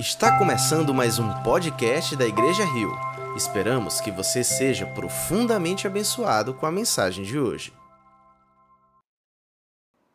Está começando mais um podcast da Igreja Rio. Esperamos que você seja profundamente abençoado com a mensagem de hoje.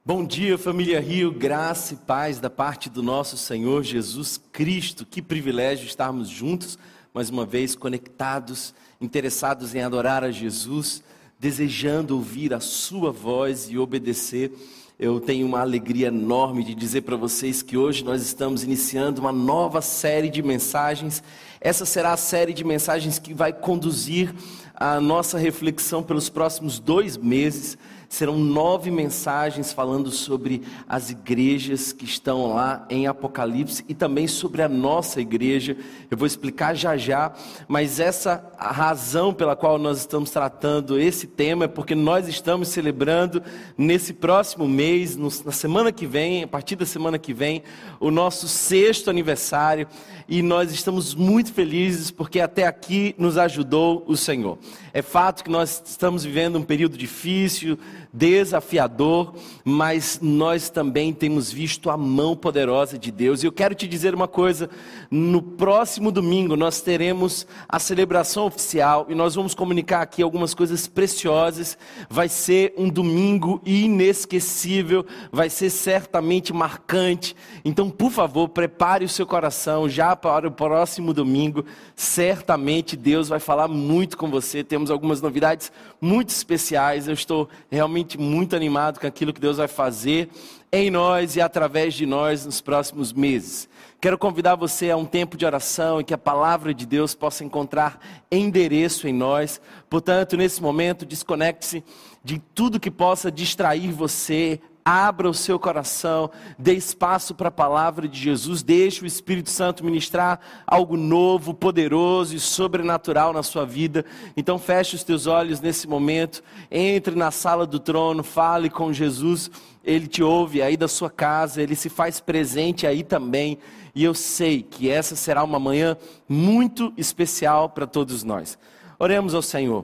Bom dia, família Rio, graça e paz da parte do nosso Senhor Jesus Cristo. Que privilégio estarmos juntos, mais uma vez conectados, interessados em adorar a Jesus, desejando ouvir a Sua voz e obedecer eu tenho uma alegria enorme de dizer para vocês que hoje nós estamos iniciando uma nova série de mensagens. Essa será a série de mensagens que vai conduzir a nossa reflexão pelos próximos dois meses. Serão nove mensagens falando sobre as igrejas que estão lá em Apocalipse e também sobre a nossa igreja. Eu vou explicar já já, mas essa razão pela qual nós estamos tratando esse tema é porque nós estamos celebrando nesse próximo mês, na semana que vem, a partir da semana que vem, o nosso sexto aniversário e nós estamos muito felizes porque até aqui nos ajudou o Senhor. É fato que nós estamos vivendo um período difícil, desafiador, mas nós também temos visto a mão poderosa de Deus. E eu quero te dizer uma coisa: no próximo domingo nós teremos a celebração oficial e nós vamos comunicar aqui algumas coisas preciosas. Vai ser um domingo inesquecível, vai ser certamente marcante. Então, por favor, prepare o seu coração já para o próximo domingo. Certamente Deus vai falar muito com você. Temos algumas novidades muito especiais. Eu estou realmente muito animado com aquilo que Deus vai fazer em nós e através de nós nos próximos meses. Quero convidar você a um tempo de oração e que a palavra de Deus possa encontrar endereço em nós. Portanto, nesse momento, desconecte-se de tudo que possa distrair você, abra o seu coração, dê espaço para a palavra de Jesus, deixe o Espírito Santo ministrar algo novo, poderoso e sobrenatural na sua vida. Então feche os teus olhos nesse momento, entre na sala do trono, fale com Jesus, ele te ouve aí da sua casa, ele se faz presente aí também. E eu sei que essa será uma manhã muito especial para todos nós. Oremos ao Senhor.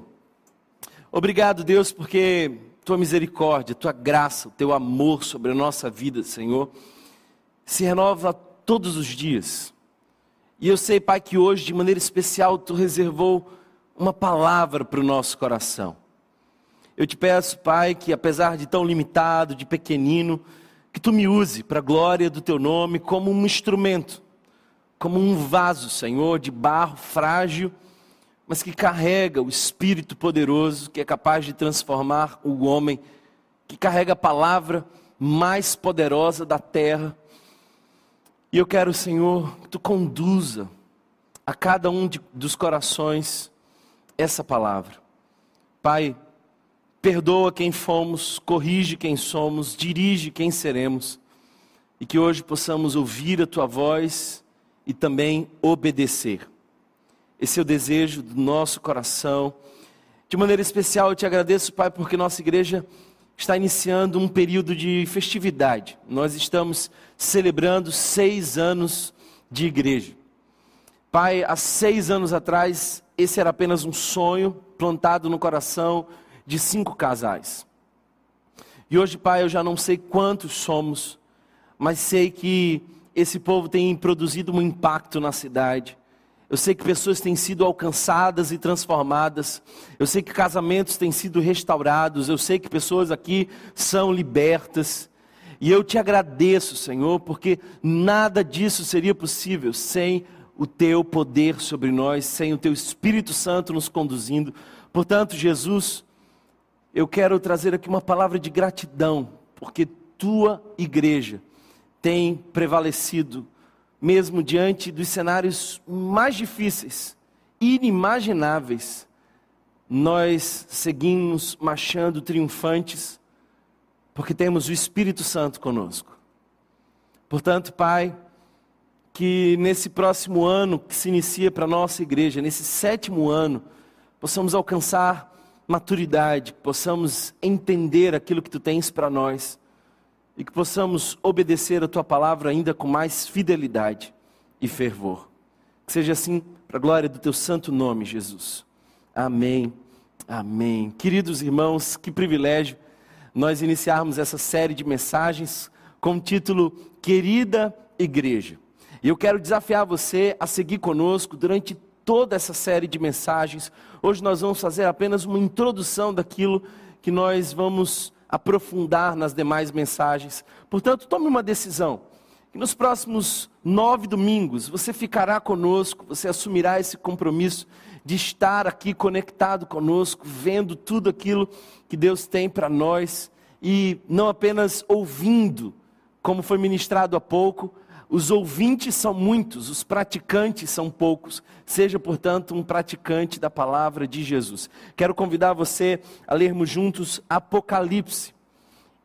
Obrigado, Deus, porque tua misericórdia, tua graça, o teu amor sobre a nossa vida, Senhor, se renova todos os dias. E eu sei, Pai, que hoje, de maneira especial, tu reservou uma palavra para o nosso coração. Eu te peço, Pai, que apesar de tão limitado, de pequenino, que tu me use para a glória do teu nome como um instrumento, como um vaso, Senhor, de barro frágil mas que carrega o Espírito poderoso que é capaz de transformar o homem, que carrega a palavra mais poderosa da terra. E eu quero, Senhor, que tu conduza a cada um de, dos corações essa palavra. Pai, perdoa quem fomos, corrige quem somos, dirige quem seremos, e que hoje possamos ouvir a tua voz e também obedecer. Esse é o desejo do nosso coração. De maneira especial, eu te agradeço, Pai, porque nossa igreja está iniciando um período de festividade. Nós estamos celebrando seis anos de igreja. Pai, há seis anos atrás, esse era apenas um sonho plantado no coração de cinco casais. E hoje, Pai, eu já não sei quantos somos, mas sei que esse povo tem produzido um impacto na cidade. Eu sei que pessoas têm sido alcançadas e transformadas. Eu sei que casamentos têm sido restaurados. Eu sei que pessoas aqui são libertas. E eu te agradeço, Senhor, porque nada disso seria possível sem o teu poder sobre nós, sem o teu Espírito Santo nos conduzindo. Portanto, Jesus, eu quero trazer aqui uma palavra de gratidão, porque tua igreja tem prevalecido mesmo diante dos cenários mais difíceis, inimagináveis, nós seguimos marchando triunfantes, porque temos o Espírito Santo conosco. Portanto, Pai, que nesse próximo ano que se inicia para a nossa igreja, nesse sétimo ano, possamos alcançar maturidade, possamos entender aquilo que tu tens para nós e que possamos obedecer a tua palavra ainda com mais fidelidade e fervor. Que seja assim para a glória do teu santo nome, Jesus. Amém. Amém. Queridos irmãos, que privilégio nós iniciarmos essa série de mensagens com o título Querida Igreja. E eu quero desafiar você a seguir conosco durante toda essa série de mensagens. Hoje nós vamos fazer apenas uma introdução daquilo que nós vamos aprofundar nas demais mensagens. Portanto, tome uma decisão. Que nos próximos nove domingos você ficará conosco, você assumirá esse compromisso de estar aqui conectado conosco, vendo tudo aquilo que Deus tem para nós e não apenas ouvindo, como foi ministrado há pouco, os ouvintes são muitos, os praticantes são poucos. Seja, portanto, um praticante da palavra de Jesus. Quero convidar você a lermos juntos Apocalipse,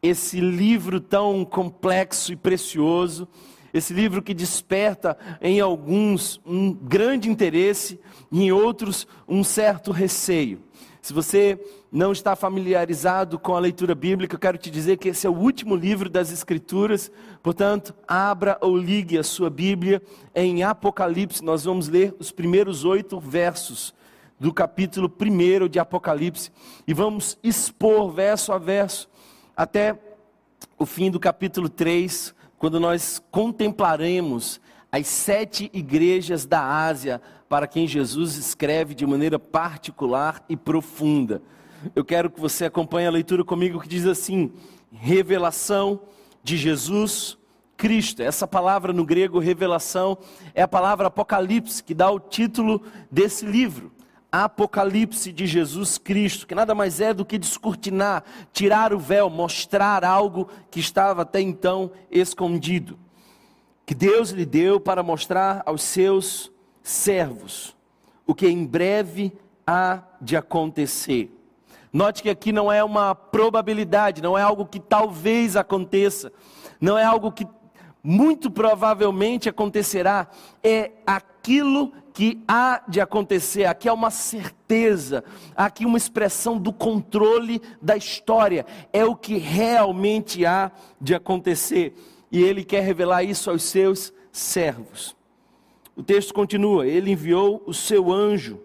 esse livro tão complexo e precioso, esse livro que desperta em alguns um grande interesse em outros um certo receio. Se você não está familiarizado com a leitura bíblica, eu quero te dizer que esse é o último livro das Escrituras, portanto, abra ou ligue a sua Bíblia em Apocalipse. Nós vamos ler os primeiros oito versos do capítulo 1 de Apocalipse e vamos expor verso a verso até o fim do capítulo 3, quando nós contemplaremos as sete igrejas da Ásia para quem Jesus escreve de maneira particular e profunda. Eu quero que você acompanhe a leitura comigo que diz assim: revelação de Jesus Cristo. Essa palavra no grego, revelação, é a palavra Apocalipse, que dá o título desse livro. Apocalipse de Jesus Cristo, que nada mais é do que descortinar, tirar o véu, mostrar algo que estava até então escondido. Que Deus lhe deu para mostrar aos seus servos o que em breve há de acontecer. Note que aqui não é uma probabilidade, não é algo que talvez aconteça, não é algo que muito provavelmente acontecerá, é aquilo que há de acontecer. Aqui é uma certeza, aqui uma expressão do controle da história, é o que realmente há de acontecer. E ele quer revelar isso aos seus servos. O texto continua: Ele enviou o seu anjo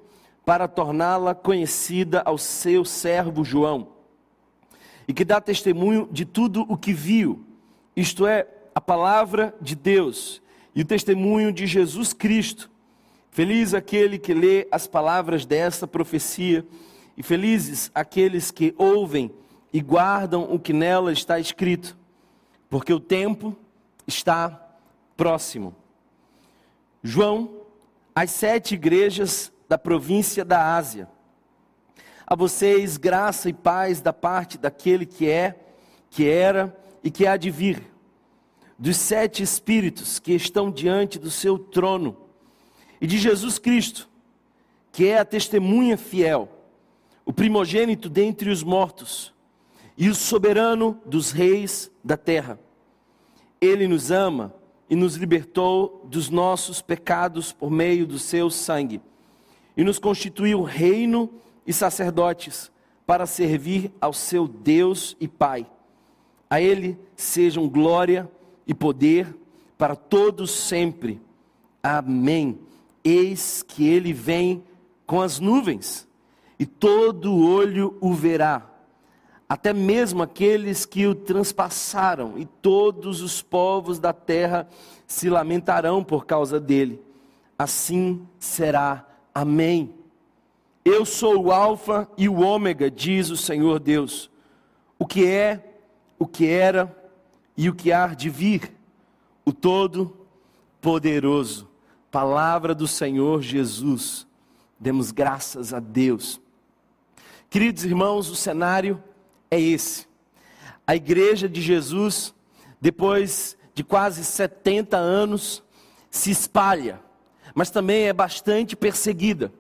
para torná-la conhecida ao seu servo João, e que dá testemunho de tudo o que viu, isto é, a palavra de Deus e o testemunho de Jesus Cristo. Feliz aquele que lê as palavras dessa profecia, e felizes aqueles que ouvem e guardam o que nela está escrito, porque o tempo está próximo. João, as sete igrejas da província da Ásia. A vocês, graça e paz da parte daquele que é, que era e que há de vir, dos sete espíritos que estão diante do seu trono, e de Jesus Cristo, que é a testemunha fiel, o primogênito dentre os mortos e o soberano dos reis da terra. Ele nos ama e nos libertou dos nossos pecados por meio do seu sangue, e nos constituiu reino e sacerdotes para servir ao seu Deus e Pai. A Ele sejam glória e poder para todos sempre. Amém. Eis que Ele vem com as nuvens, e todo olho o verá até mesmo aqueles que o transpassaram, e todos os povos da terra se lamentarão por causa dele. Assim será. Amém. Eu sou o Alfa e o Ômega, diz o Senhor Deus. O que é, o que era e o que há de vir, o Todo-Poderoso. Palavra do Senhor Jesus. Demos graças a Deus. Queridos irmãos, o cenário é esse. A igreja de Jesus, depois de quase 70 anos, se espalha, mas também é bastante perseguida.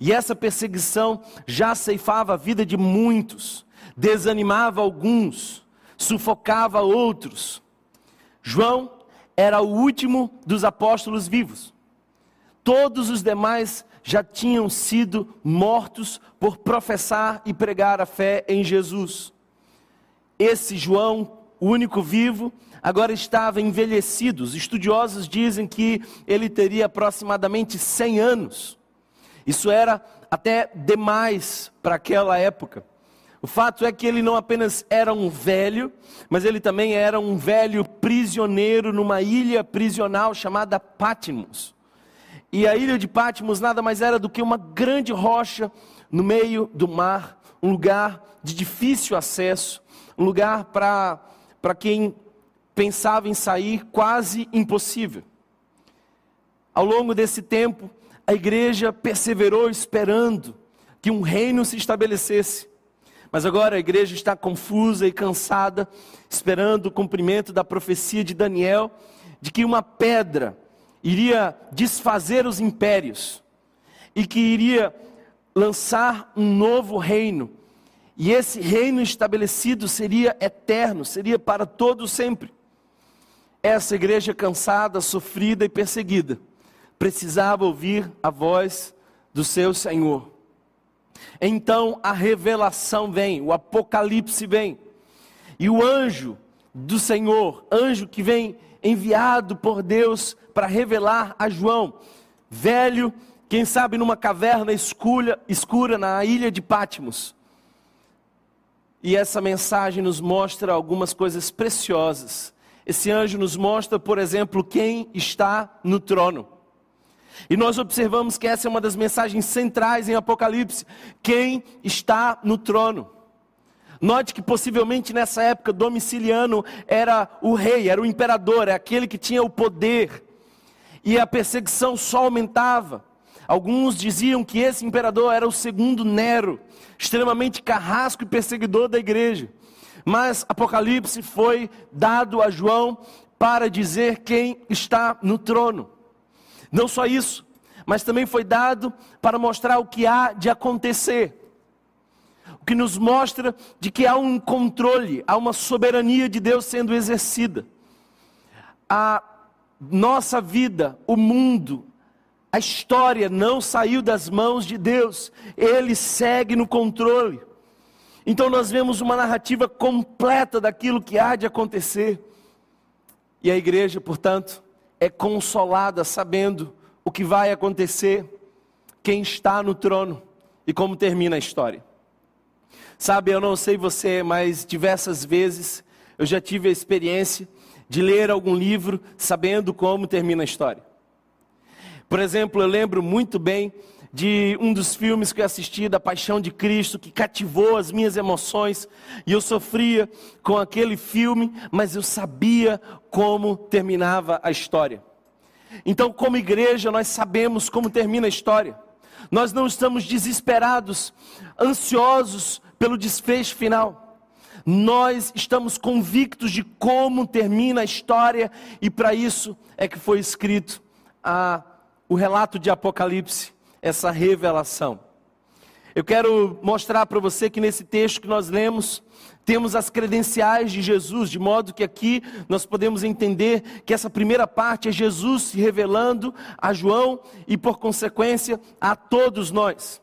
E essa perseguição já ceifava a vida de muitos, desanimava alguns, sufocava outros. João era o último dos apóstolos vivos. Todos os demais já tinham sido mortos por professar e pregar a fé em Jesus. Esse João, o único vivo, agora estava envelhecido. Os estudiosos dizem que ele teria aproximadamente 100 anos. Isso era até demais para aquela época. O fato é que ele não apenas era um velho, mas ele também era um velho prisioneiro numa ilha prisional chamada Patmos. E a ilha de Patmos nada mais era do que uma grande rocha no meio do mar, um lugar de difícil acesso, um lugar para quem pensava em sair quase impossível. Ao longo desse tempo, a igreja perseverou esperando que um reino se estabelecesse. Mas agora a igreja está confusa e cansada, esperando o cumprimento da profecia de Daniel, de que uma pedra iria desfazer os impérios e que iria lançar um novo reino. E esse reino estabelecido seria eterno, seria para todo sempre. Essa igreja cansada, sofrida e perseguida precisava ouvir a voz do seu Senhor. Então a revelação vem, o apocalipse vem. E o anjo do Senhor, anjo que vem enviado por Deus para revelar a João, velho, quem sabe numa caverna escura, escura na ilha de Patmos. E essa mensagem nos mostra algumas coisas preciosas. Esse anjo nos mostra, por exemplo, quem está no trono. E nós observamos que essa é uma das mensagens centrais em Apocalipse: quem está no trono. Note que possivelmente nessa época Domiciliano era o rei, era o imperador, é aquele que tinha o poder. E a perseguição só aumentava. Alguns diziam que esse imperador era o segundo Nero, extremamente carrasco e perseguidor da igreja. Mas Apocalipse foi dado a João para dizer quem está no trono. Não só isso, mas também foi dado para mostrar o que há de acontecer. O que nos mostra de que há um controle, há uma soberania de Deus sendo exercida. A nossa vida, o mundo, a história não saiu das mãos de Deus, ele segue no controle. Então nós vemos uma narrativa completa daquilo que há de acontecer. E a igreja, portanto, é consolada sabendo o que vai acontecer, quem está no trono e como termina a história. Sabe, eu não sei você, mas diversas vezes eu já tive a experiência de ler algum livro sabendo como termina a história. Por exemplo, eu lembro muito bem de um dos filmes que eu assisti, da Paixão de Cristo, que cativou as minhas emoções, e eu sofria com aquele filme, mas eu sabia como terminava a história. Então, como igreja, nós sabemos como termina a história. Nós não estamos desesperados, ansiosos pelo desfecho final. Nós estamos convictos de como termina a história, e para isso é que foi escrito a, o relato de Apocalipse essa revelação. Eu quero mostrar para você que nesse texto que nós lemos, temos as credenciais de Jesus, de modo que aqui nós podemos entender que essa primeira parte é Jesus se revelando a João e, por consequência, a todos nós.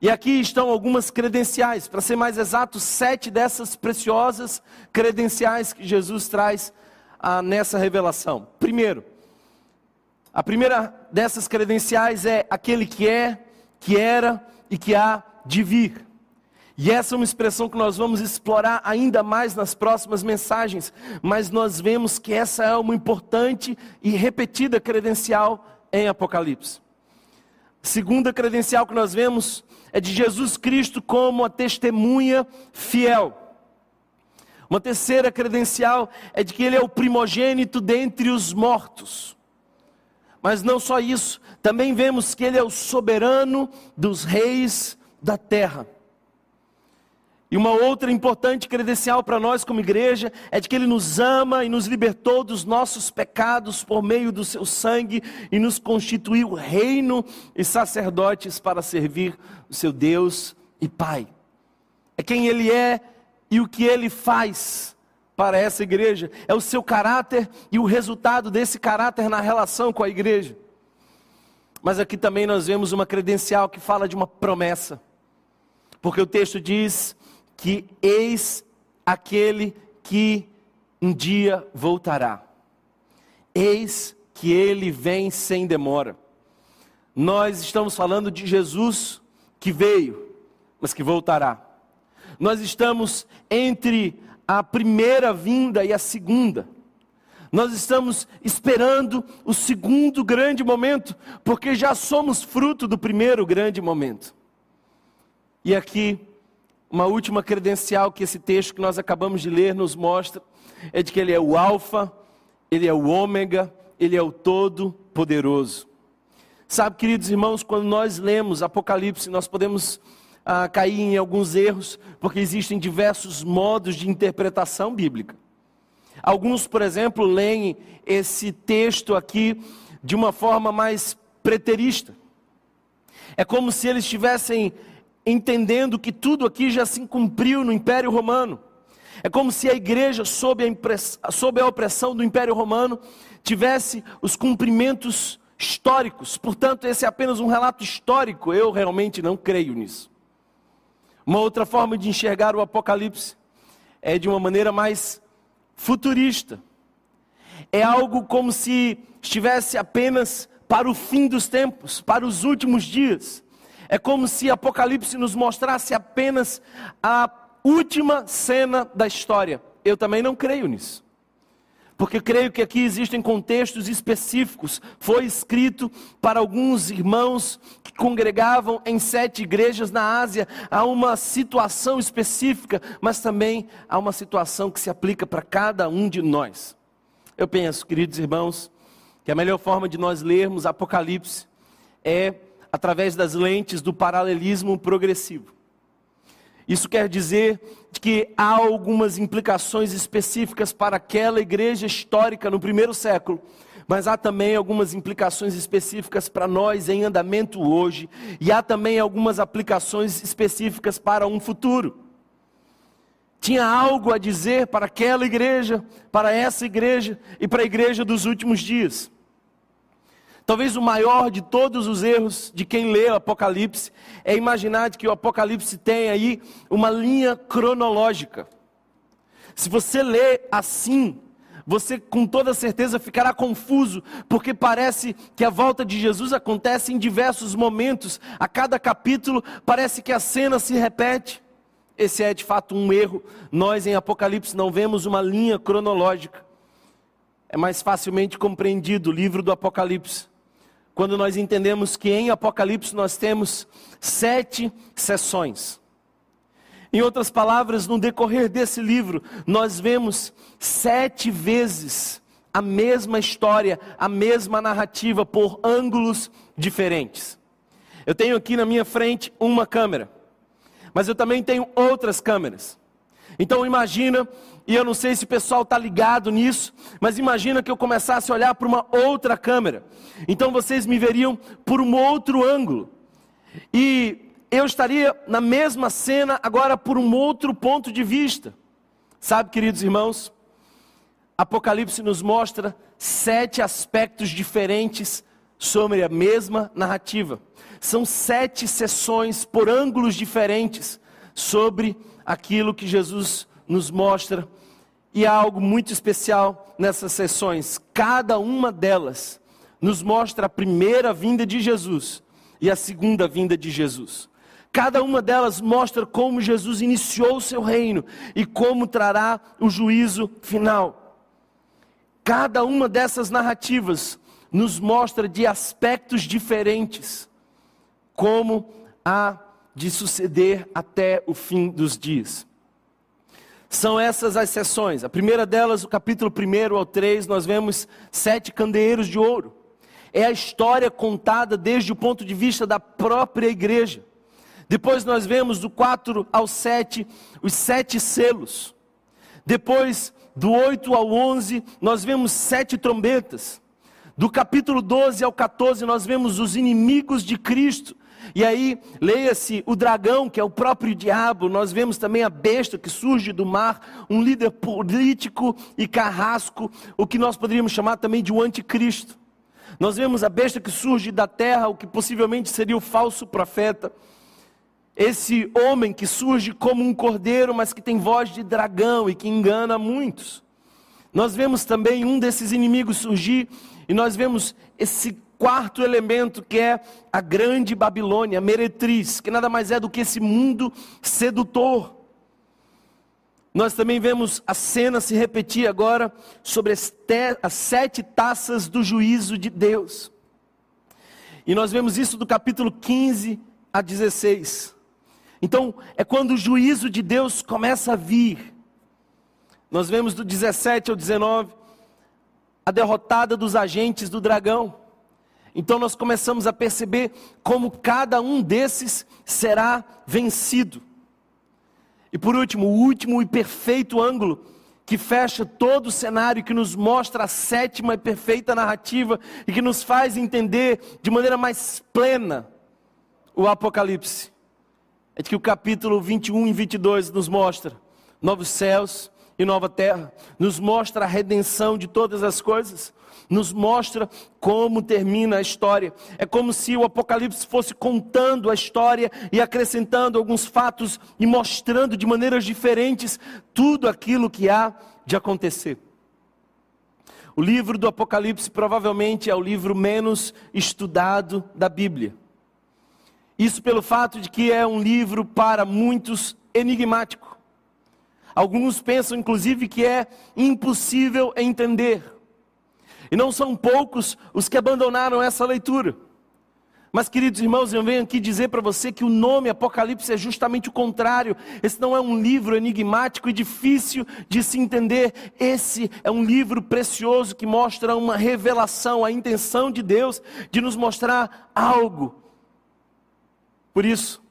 E aqui estão algumas credenciais, para ser mais exato, sete dessas preciosas credenciais que Jesus traz ah, nessa revelação. Primeiro, a primeira dessas credenciais é aquele que é, que era e que há de vir. E essa é uma expressão que nós vamos explorar ainda mais nas próximas mensagens, mas nós vemos que essa é uma importante e repetida credencial em Apocalipse. Segunda credencial que nós vemos é de Jesus Cristo como a testemunha fiel. Uma terceira credencial é de que ele é o primogênito dentre os mortos. Mas não só isso, também vemos que Ele é o soberano dos reis da terra. E uma outra importante credencial para nós como igreja é de que Ele nos ama e nos libertou dos nossos pecados por meio do seu sangue e nos constituiu reino e sacerdotes para servir o seu Deus e Pai. É quem Ele é e o que Ele faz para essa igreja, é o seu caráter e o resultado desse caráter na relação com a igreja. Mas aqui também nós vemos uma credencial que fala de uma promessa, porque o texto diz que eis aquele que um dia voltará, eis que ele vem sem demora. Nós estamos falando de Jesus que veio, mas que voltará. nós estamos entre a primeira vinda e a segunda. Nós estamos esperando o segundo grande momento, porque já somos fruto do primeiro grande momento. E aqui, uma última credencial que esse texto que nós acabamos de ler nos mostra é de que ele é o Alfa, ele é o Ômega, ele é o Todo-Poderoso. Sabe, queridos irmãos, quando nós lemos Apocalipse, nós podemos ah, cair em alguns erros, porque existem diversos modos de interpretação bíblica. Alguns, por exemplo, leem esse texto aqui de uma forma mais preterista. É como se eles estivessem entendendo que tudo aqui já se cumpriu no Império Romano. É como se a igreja, sob a, sob a opressão do Império Romano, tivesse os cumprimentos históricos. Portanto, esse é apenas um relato histórico. Eu realmente não creio nisso. Uma outra forma de enxergar o Apocalipse é de uma maneira mais futurista. É algo como se estivesse apenas para o fim dos tempos, para os últimos dias. É como se Apocalipse nos mostrasse apenas a última cena da história. Eu também não creio nisso. Porque creio que aqui existem contextos específicos. Foi escrito para alguns irmãos que congregavam em sete igrejas na Ásia. Há uma situação específica, mas também há uma situação que se aplica para cada um de nós. Eu penso, queridos irmãos, que a melhor forma de nós lermos Apocalipse é através das lentes do paralelismo progressivo. Isso quer dizer que há algumas implicações específicas para aquela igreja histórica no primeiro século, mas há também algumas implicações específicas para nós em andamento hoje, e há também algumas aplicações específicas para um futuro. Tinha algo a dizer para aquela igreja, para essa igreja e para a igreja dos últimos dias. Talvez o maior de todos os erros de quem lê o Apocalipse é imaginar que o Apocalipse tem aí uma linha cronológica. Se você lê assim, você com toda certeza ficará confuso, porque parece que a volta de Jesus acontece em diversos momentos, a cada capítulo parece que a cena se repete. Esse é de fato um erro. Nós em Apocalipse não vemos uma linha cronológica. É mais facilmente compreendido o livro do Apocalipse quando nós entendemos que em Apocalipse nós temos sete sessões. Em outras palavras, no decorrer desse livro, nós vemos sete vezes a mesma história, a mesma narrativa por ângulos diferentes. Eu tenho aqui na minha frente uma câmera, mas eu também tenho outras câmeras. Então imagina e eu não sei se o pessoal está ligado nisso, mas imagina que eu começasse a olhar para uma outra câmera. Então vocês me veriam por um outro ângulo. E eu estaria na mesma cena, agora por um outro ponto de vista. Sabe, queridos irmãos, Apocalipse nos mostra sete aspectos diferentes sobre a mesma narrativa. São sete sessões por ângulos diferentes sobre aquilo que Jesus nos mostra, e há algo muito especial nessas sessões. Cada uma delas nos mostra a primeira vinda de Jesus e a segunda vinda de Jesus. Cada uma delas mostra como Jesus iniciou o seu reino e como trará o juízo final. Cada uma dessas narrativas nos mostra de aspectos diferentes como há de suceder até o fim dos dias. São essas as sessões. A primeira delas, o capítulo 1 ao 3, nós vemos sete candeeiros de ouro. É a história contada desde o ponto de vista da própria igreja. Depois nós vemos do 4 ao 7 os sete selos. Depois, do 8 ao 11, nós vemos sete trombetas. Do capítulo 12 ao 14, nós vemos os inimigos de Cristo. E aí, leia-se o dragão, que é o próprio diabo. Nós vemos também a besta que surge do mar, um líder político e carrasco, o que nós poderíamos chamar também de um anticristo. Nós vemos a besta que surge da terra, o que possivelmente seria o falso profeta. Esse homem que surge como um cordeiro, mas que tem voz de dragão e que engana muitos. Nós vemos também um desses inimigos surgir, e nós vemos esse quarto elemento que é a grande Babilônia, a meretriz, que nada mais é do que esse mundo sedutor. Nós também vemos a cena se repetir agora sobre as, as sete taças do juízo de Deus. E nós vemos isso do capítulo 15 a 16. Então, é quando o juízo de Deus começa a vir. Nós vemos do 17 ao 19 a derrotada dos agentes do dragão. Então nós começamos a perceber como cada um desses será vencido. E por último, o último e perfeito ângulo que fecha todo o cenário, que nos mostra a sétima e perfeita narrativa e que nos faz entender de maneira mais plena o Apocalipse. É que o capítulo 21 e 22 nos mostra novos céus e nova terra, nos mostra a redenção de todas as coisas, nos mostra como termina a história. É como se o Apocalipse fosse contando a história e acrescentando alguns fatos e mostrando de maneiras diferentes tudo aquilo que há de acontecer. O livro do Apocalipse provavelmente é o livro menos estudado da Bíblia. Isso pelo fato de que é um livro para muitos enigmático. Alguns pensam inclusive que é impossível entender. E não são poucos os que abandonaram essa leitura. Mas, queridos irmãos, eu venho aqui dizer para você que o nome Apocalipse é justamente o contrário. Esse não é um livro enigmático e difícil de se entender. Esse é um livro precioso que mostra uma revelação, a intenção de Deus de nos mostrar algo. Por isso,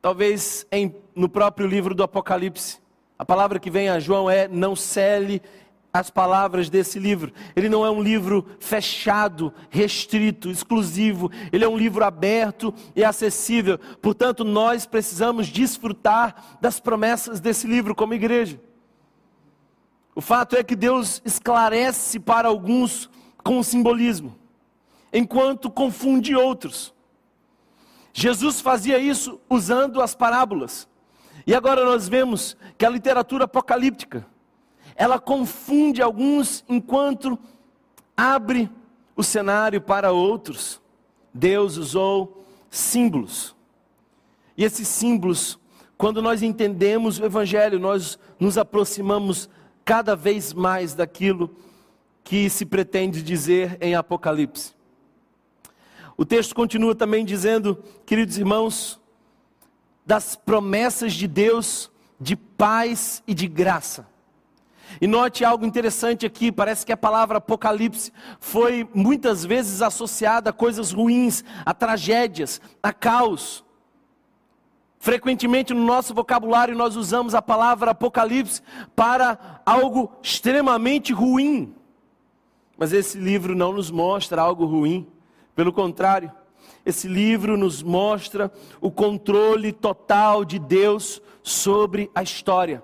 talvez em, no próprio livro do Apocalipse, a palavra que vem a João é: não cele as palavras desse livro. Ele não é um livro fechado, restrito, exclusivo. Ele é um livro aberto e acessível. Portanto, nós precisamos desfrutar das promessas desse livro como igreja. O fato é que Deus esclarece para alguns com simbolismo, enquanto confunde outros. Jesus fazia isso usando as parábolas. E agora nós vemos que a literatura apocalíptica ela confunde alguns enquanto abre o cenário para outros. Deus usou símbolos. E esses símbolos, quando nós entendemos o Evangelho, nós nos aproximamos cada vez mais daquilo que se pretende dizer em Apocalipse. O texto continua também dizendo, queridos irmãos, das promessas de Deus de paz e de graça. E note algo interessante aqui, parece que a palavra apocalipse foi muitas vezes associada a coisas ruins, a tragédias, a caos. Frequentemente no nosso vocabulário nós usamos a palavra apocalipse para algo extremamente ruim. Mas esse livro não nos mostra algo ruim, pelo contrário, esse livro nos mostra o controle total de Deus sobre a história.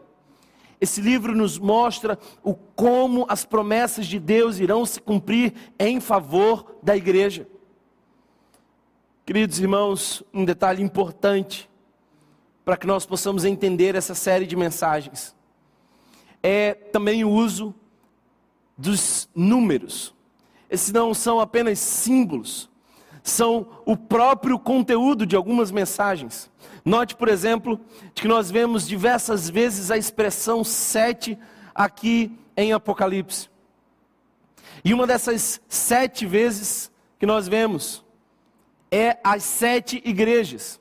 Esse livro nos mostra o como as promessas de Deus irão se cumprir em favor da igreja. Queridos irmãos, um detalhe importante para que nós possamos entender essa série de mensagens é também o uso dos números. Esses não são apenas símbolos, são o próprio conteúdo de algumas mensagens. Note, por exemplo, que nós vemos diversas vezes a expressão sete aqui em Apocalipse. E uma dessas sete vezes que nós vemos é as sete igrejas.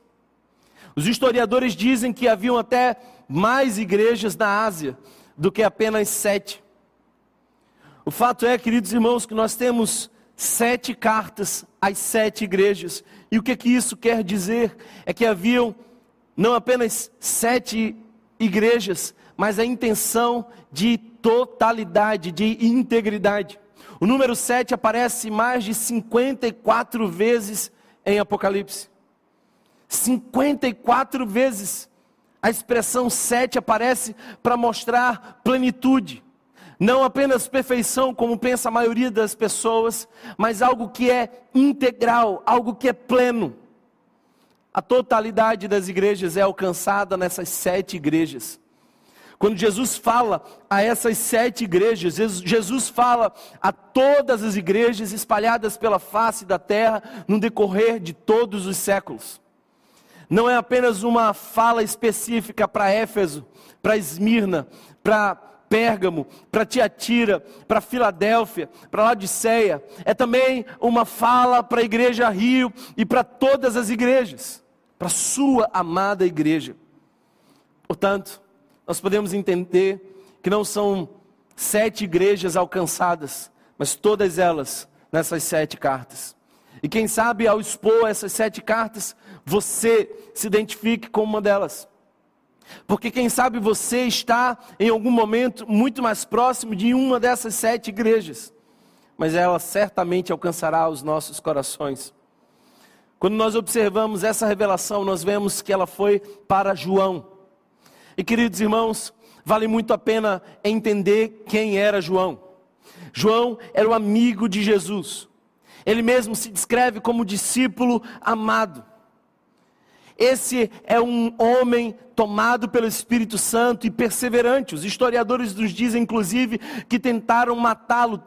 Os historiadores dizem que haviam até mais igrejas na Ásia do que apenas sete. O fato é, queridos irmãos, que nós temos sete cartas às sete igrejas. E o que, que isso quer dizer? É que haviam não apenas sete igrejas, mas a intenção de totalidade, de integridade. O número sete aparece mais de 54 vezes em Apocalipse. 54 vezes a expressão sete aparece para mostrar plenitude não apenas perfeição, como pensa a maioria das pessoas, mas algo que é integral, algo que é pleno. A totalidade das igrejas é alcançada nessas sete igrejas. Quando Jesus fala a essas sete igrejas, Jesus fala a todas as igrejas espalhadas pela face da terra no decorrer de todos os séculos. não é apenas uma fala específica para Éfeso, para Esmirna, para Pérgamo, para Tiatira, para Filadélfia, para Laodiceia. É também uma fala para a igreja Rio e para todas as igrejas, para a sua amada igreja. Portanto, nós podemos entender que não são sete igrejas alcançadas, mas todas elas nessas sete cartas. E quem sabe ao expor essas sete cartas, você se identifique com uma delas. Porque quem sabe você está em algum momento muito mais próximo de uma dessas sete igrejas, mas ela certamente alcançará os nossos corações. Quando nós observamos essa revelação, nós vemos que ela foi para João. E queridos irmãos, vale muito a pena entender quem era João. João era o amigo de Jesus. Ele mesmo se descreve como discípulo amado. Esse é um homem tomado pelo Espírito Santo e perseverante. Os historiadores nos dizem, inclusive, que tentaram matá-lo,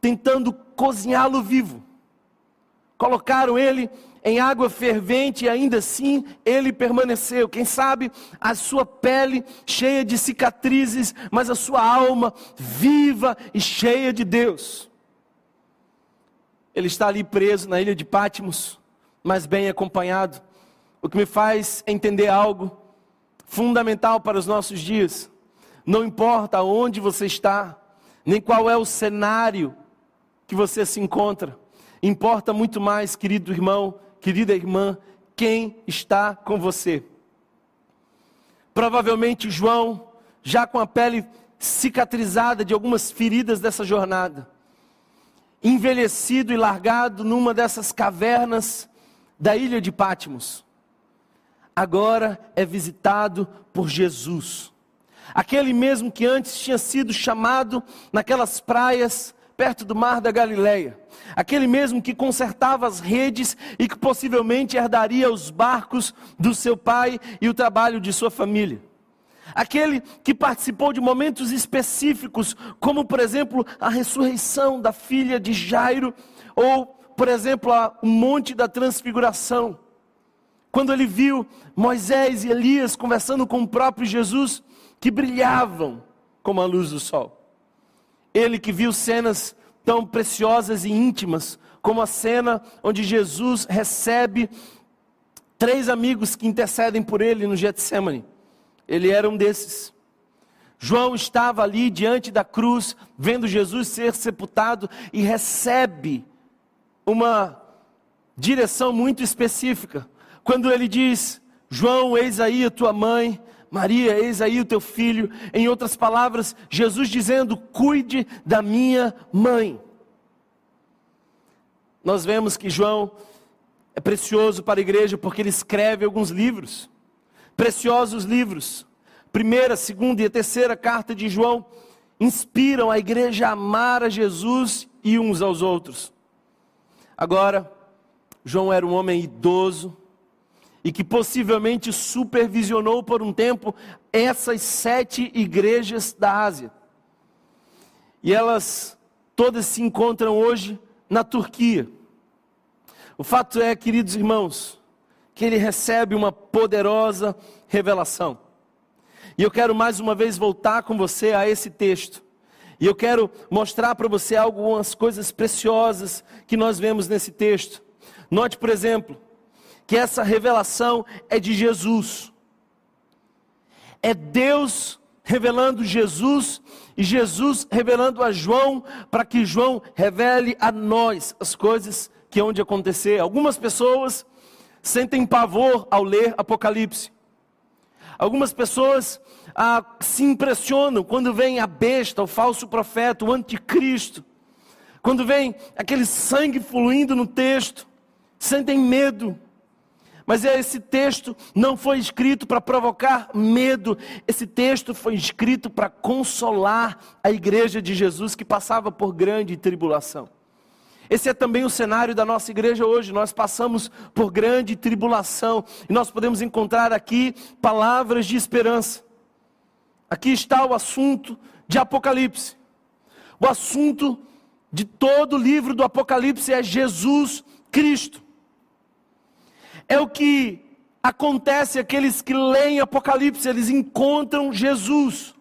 tentando cozinhá-lo vivo. Colocaram ele em água fervente e ainda assim ele permaneceu. Quem sabe a sua pele cheia de cicatrizes, mas a sua alma viva e cheia de Deus. Ele está ali preso na ilha de Pátimos, mas bem acompanhado o que me faz entender algo fundamental para os nossos dias. Não importa onde você está, nem qual é o cenário que você se encontra, importa muito mais, querido irmão, querida irmã, quem está com você. Provavelmente João, já com a pele cicatrizada de algumas feridas dessa jornada, envelhecido e largado numa dessas cavernas da ilha de Pátimos agora é visitado por Jesus. Aquele mesmo que antes tinha sido chamado naquelas praias perto do mar da Galileia. Aquele mesmo que consertava as redes e que possivelmente herdaria os barcos do seu pai e o trabalho de sua família. Aquele que participou de momentos específicos, como por exemplo a ressurreição da filha de Jairo, ou por exemplo o Monte da Transfiguração quando ele viu Moisés e Elias conversando com o próprio Jesus, que brilhavam como a luz do sol. Ele que viu cenas tão preciosas e íntimas, como a cena onde Jesus recebe três amigos que intercedem por ele no Getsemane. Ele era um desses. João estava ali diante da cruz, vendo Jesus ser sepultado e recebe uma direção muito específica. Quando ele diz: João, eis aí a tua mãe, Maria, eis aí o teu filho. Em outras palavras, Jesus dizendo: Cuide da minha mãe. Nós vemos que João é precioso para a igreja porque ele escreve alguns livros, preciosos livros. Primeira, segunda e terceira carta de João inspiram a igreja a amar a Jesus e uns aos outros. Agora, João era um homem idoso, e que possivelmente supervisionou por um tempo essas sete igrejas da Ásia. E elas todas se encontram hoje na Turquia. O fato é, queridos irmãos, que ele recebe uma poderosa revelação. E eu quero mais uma vez voltar com você a esse texto. E eu quero mostrar para você algumas coisas preciosas que nós vemos nesse texto. Note, por exemplo, que essa revelação é de Jesus. É Deus revelando Jesus e Jesus revelando a João para que João revele a nós as coisas que hão de acontecer. Algumas pessoas sentem pavor ao ler Apocalipse. Algumas pessoas ah, se impressionam quando vem a besta, o falso profeta, o anticristo. Quando vem aquele sangue fluindo no texto, sentem medo. Mas esse texto não foi escrito para provocar medo, esse texto foi escrito para consolar a igreja de Jesus que passava por grande tribulação. Esse é também o cenário da nossa igreja hoje. Nós passamos por grande tribulação e nós podemos encontrar aqui palavras de esperança. Aqui está o assunto de Apocalipse. O assunto de todo o livro do Apocalipse é Jesus Cristo é o que acontece aqueles que leem Apocalipse, eles encontram Jesus.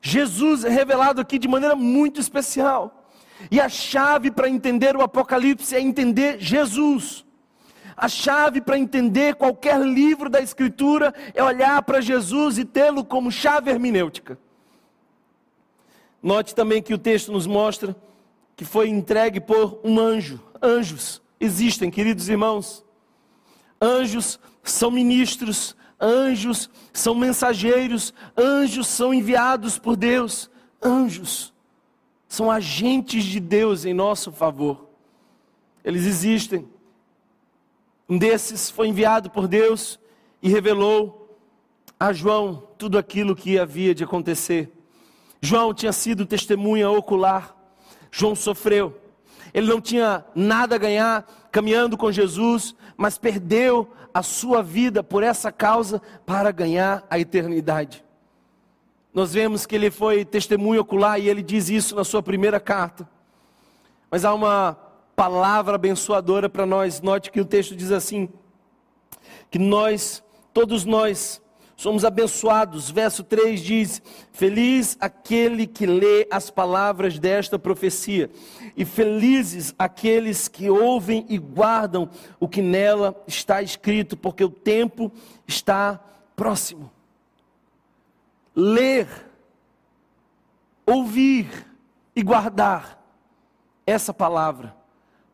Jesus é revelado aqui de maneira muito especial. E a chave para entender o Apocalipse é entender Jesus. A chave para entender qualquer livro da Escritura é olhar para Jesus e tê-lo como chave hermenêutica. Note também que o texto nos mostra que foi entregue por um anjo. Anjos existem, queridos irmãos. Anjos são ministros, anjos são mensageiros, anjos são enviados por Deus. Anjos são agentes de Deus em nosso favor. Eles existem. Um desses foi enviado por Deus e revelou a João tudo aquilo que havia de acontecer. João tinha sido testemunha ocular. João sofreu. Ele não tinha nada a ganhar caminhando com Jesus, mas perdeu a sua vida por essa causa para ganhar a eternidade. Nós vemos que ele foi testemunho ocular e ele diz isso na sua primeira carta. Mas há uma palavra abençoadora para nós. Note que o texto diz assim: que nós, todos nós, somos abençoados. Verso 3 diz: Feliz aquele que lê as palavras desta profecia, e felizes aqueles que ouvem e guardam o que nela está escrito, porque o tempo está próximo ler, ouvir e guardar essa palavra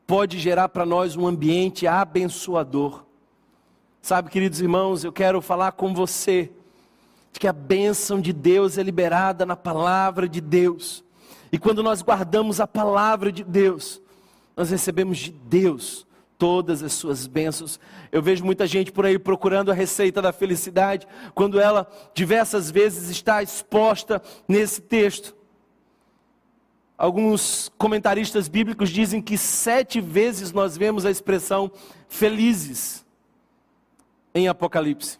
pode gerar para nós um ambiente abençoador. Sabe, queridos irmãos, eu quero falar com você de que a bênção de Deus é liberada na palavra de Deus. E quando nós guardamos a palavra de Deus, nós recebemos de Deus todas as suas bênçãos. Eu vejo muita gente por aí procurando a receita da felicidade, quando ela diversas vezes está exposta nesse texto. Alguns comentaristas bíblicos dizem que sete vezes nós vemos a expressão felizes em Apocalipse.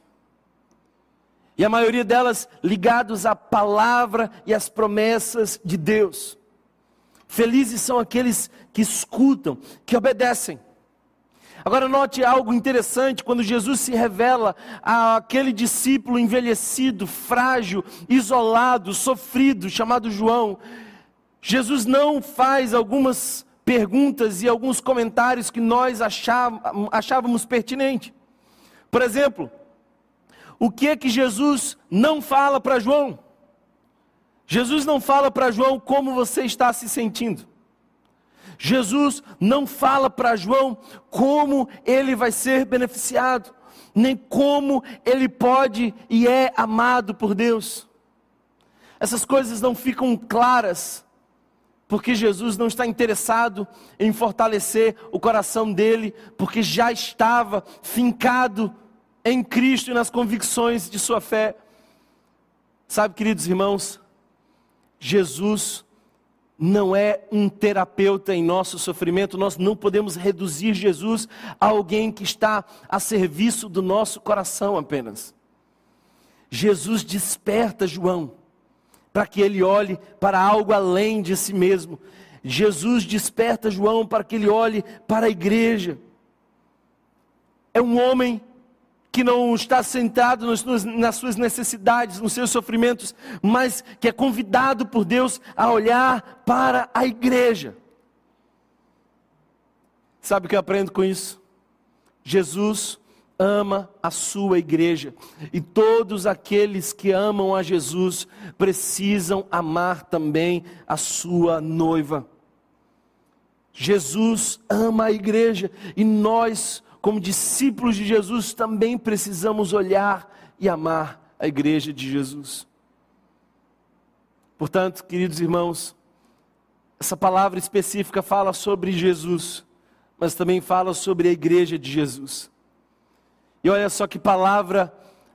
E a maioria delas ligados à palavra e às promessas de Deus. Felizes são aqueles que escutam, que obedecem. Agora, note algo interessante: quando Jesus se revela àquele discípulo envelhecido, frágil, isolado, sofrido, chamado João, Jesus não faz algumas perguntas e alguns comentários que nós achávamos pertinentes. Por exemplo, o que é que Jesus não fala para João? Jesus não fala para João como você está se sentindo. Jesus não fala para João como ele vai ser beneficiado, nem como ele pode e é amado por Deus. Essas coisas não ficam claras, porque Jesus não está interessado em fortalecer o coração dele, porque já estava fincado em Cristo e nas convicções de sua fé. Sabe, queridos irmãos, Jesus não é um terapeuta em nosso sofrimento, nós não podemos reduzir Jesus a alguém que está a serviço do nosso coração apenas. Jesus desperta João para que ele olhe para algo além de si mesmo. Jesus desperta João para que ele olhe para a igreja. É um homem que não está sentado nas suas necessidades, nos seus sofrimentos, mas que é convidado por Deus a olhar para a igreja. Sabe o que eu aprendo com isso? Jesus ama a sua igreja e todos aqueles que amam a Jesus precisam amar também a sua noiva. Jesus ama a igreja e nós como discípulos de Jesus, também precisamos olhar e amar a igreja de Jesus. Portanto, queridos irmãos, essa palavra específica fala sobre Jesus, mas também fala sobre a igreja de Jesus. E olha só que palavra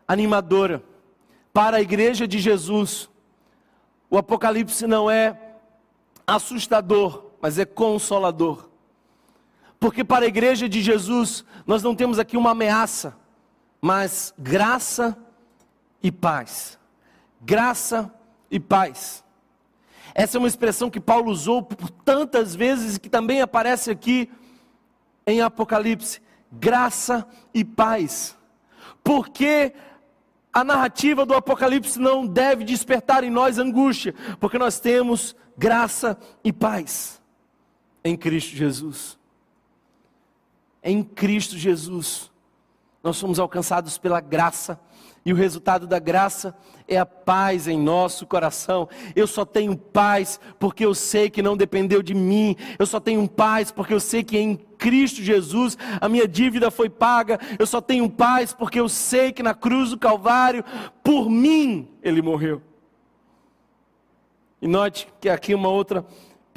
animadora. Para a igreja de Jesus, o Apocalipse não é assustador, mas é consolador. Porque para a igreja de Jesus, nós não temos aqui uma ameaça, mas graça e paz. Graça e paz. Essa é uma expressão que Paulo usou por tantas vezes e que também aparece aqui em Apocalipse. graça e paz. Porque a narrativa do Apocalipse não deve despertar em nós angústia, porque nós temos graça e paz em Cristo Jesus. Em Cristo Jesus, nós somos alcançados pela graça e o resultado da graça é a paz em nosso coração. Eu só tenho paz porque eu sei que não dependeu de mim. Eu só tenho paz porque eu sei que em Cristo Jesus a minha dívida foi paga. Eu só tenho paz porque eu sei que na cruz do Calvário, por mim, ele morreu. E note que aqui uma outra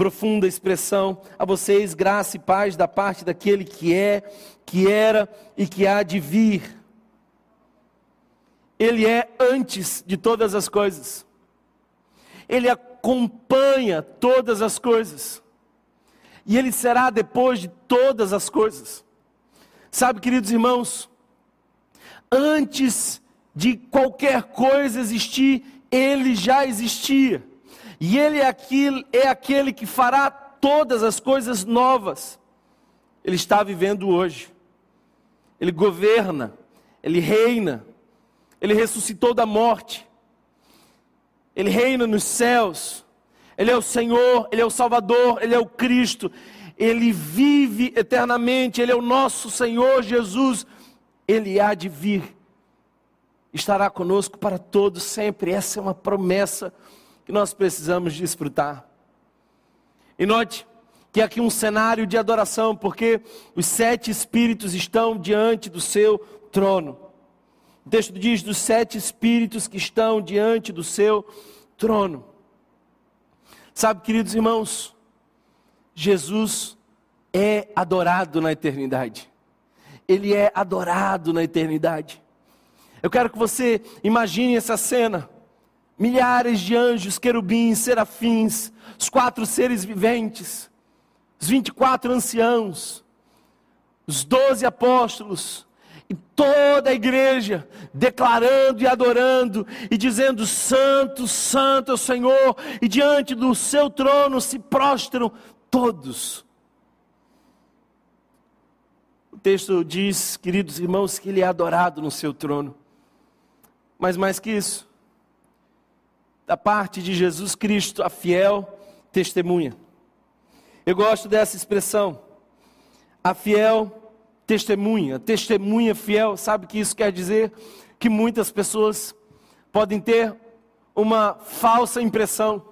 profunda expressão a vocês graça e paz da parte daquele que é, que era e que há de vir ele é antes de todas as coisas. Ele acompanha todas as coisas. E ele será depois de todas as coisas. Sabe, queridos irmãos, antes de qualquer coisa existir, ele já existia. E ele é aquele, é aquele que fará todas as coisas novas. Ele está vivendo hoje. Ele governa, ele reina, ele ressuscitou da morte. Ele reina nos céus. Ele é o Senhor, Ele é o Salvador, Ele é o Cristo. Ele vive eternamente, Ele é o nosso Senhor Jesus. Ele há de vir. Estará conosco para todos sempre. Essa é uma promessa que nós precisamos desfrutar. E note que aqui um cenário de adoração, porque os sete espíritos estão diante do seu trono. O texto diz dos sete espíritos que estão diante do seu trono. Sabe, queridos irmãos, Jesus é adorado na eternidade. Ele é adorado na eternidade. Eu quero que você imagine essa cena. Milhares de anjos, querubins, serafins, os quatro seres viventes, os 24 anciãos, os doze apóstolos, e toda a igreja declarando e adorando e dizendo: Santo, Santo é o Senhor, e diante do seu trono se prostram todos. O texto diz, queridos irmãos, que ele é adorado no seu trono. Mas mais que isso, da parte de Jesus Cristo, a fiel testemunha. Eu gosto dessa expressão, a fiel testemunha, testemunha fiel, sabe o que isso quer dizer? Que muitas pessoas podem ter uma falsa impressão.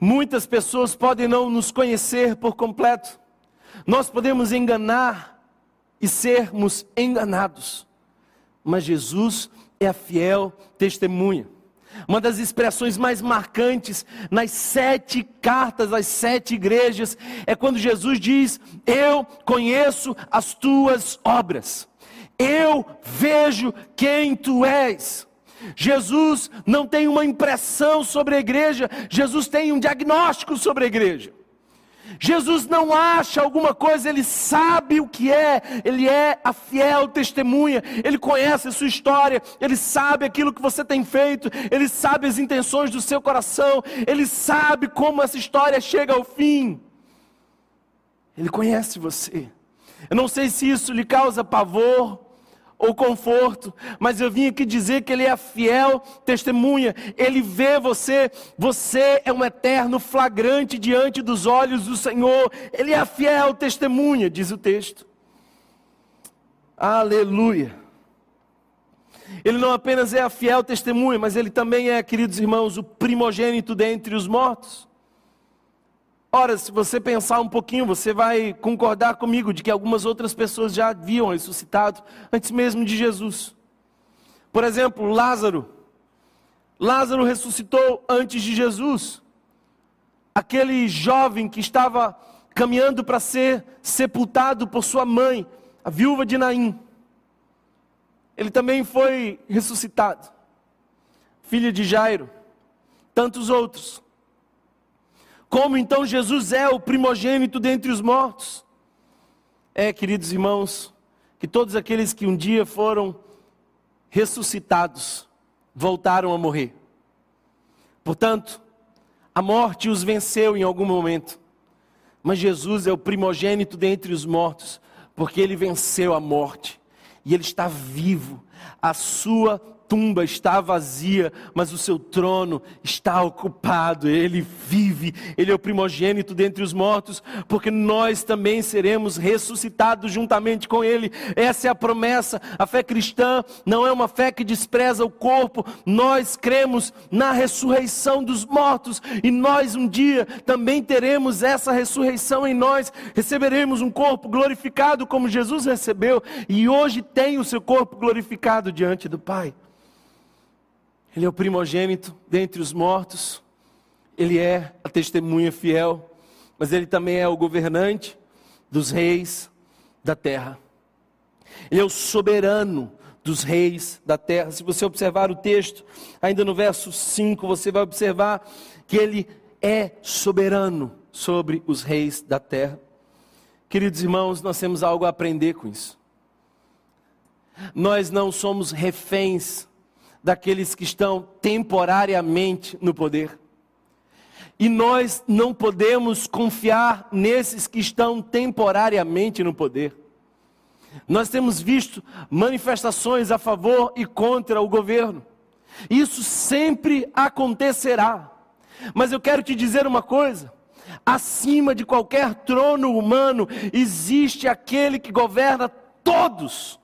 Muitas pessoas podem não nos conhecer por completo. Nós podemos enganar e sermos enganados. Mas Jesus é a fiel testemunha. Uma das expressões mais marcantes nas sete cartas às sete igrejas é quando Jesus diz: Eu conheço as tuas obras, eu vejo quem tu és. Jesus não tem uma impressão sobre a igreja, Jesus tem um diagnóstico sobre a igreja. Jesus não acha alguma coisa, ele sabe o que é, ele é a fiel testemunha, ele conhece a sua história, ele sabe aquilo que você tem feito, ele sabe as intenções do seu coração, ele sabe como essa história chega ao fim. Ele conhece você. Eu não sei se isso lhe causa pavor, ou conforto, mas eu vim aqui dizer que Ele é a fiel testemunha, Ele vê você, você é um eterno flagrante diante dos olhos do Senhor, Ele é a fiel testemunha, diz o texto. Aleluia. Ele não apenas é a fiel testemunha, mas ele também é, queridos irmãos, o primogênito dentre os mortos. Ora, se você pensar um pouquinho, você vai concordar comigo de que algumas outras pessoas já haviam ressuscitado antes mesmo de Jesus. Por exemplo, Lázaro. Lázaro ressuscitou antes de Jesus. Aquele jovem que estava caminhando para ser sepultado por sua mãe, a viúva de Naim. Ele também foi ressuscitado. Filha de Jairo. Tantos outros. Como então Jesus é o primogênito dentre os mortos? É, queridos irmãos, que todos aqueles que um dia foram ressuscitados voltaram a morrer. Portanto, a morte os venceu em algum momento. Mas Jesus é o primogênito dentre os mortos, porque ele venceu a morte e ele está vivo. A sua tumba está vazia, mas o seu trono está ocupado. Ele vive, ele é o primogênito dentre os mortos, porque nós também seremos ressuscitados juntamente com ele. Essa é a promessa. A fé cristã não é uma fé que despreza o corpo. Nós cremos na ressurreição dos mortos e nós um dia também teremos essa ressurreição em nós. Receberemos um corpo glorificado como Jesus recebeu e hoje tem o seu corpo glorificado diante do Pai. Ele é o primogênito dentre os mortos, ele é a testemunha fiel, mas ele também é o governante dos reis da terra. Ele é o soberano dos reis da terra. Se você observar o texto, ainda no verso 5, você vai observar que ele é soberano sobre os reis da terra. Queridos irmãos, nós temos algo a aprender com isso. Nós não somos reféns daqueles que estão temporariamente no poder. E nós não podemos confiar nesses que estão temporariamente no poder. Nós temos visto manifestações a favor e contra o governo. Isso sempre acontecerá. Mas eu quero te dizer uma coisa: acima de qualquer trono humano existe aquele que governa todos